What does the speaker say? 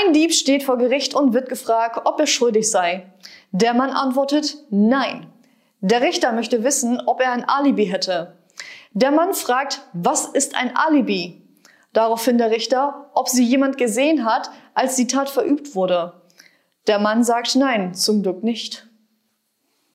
Ein Dieb steht vor Gericht und wird gefragt, ob er schuldig sei. Der Mann antwortet Nein. Der Richter möchte wissen, ob er ein Alibi hätte. Der Mann fragt, was ist ein Alibi? Daraufhin der Richter, ob sie jemand gesehen hat, als die Tat verübt wurde. Der Mann sagt Nein, zum Glück nicht.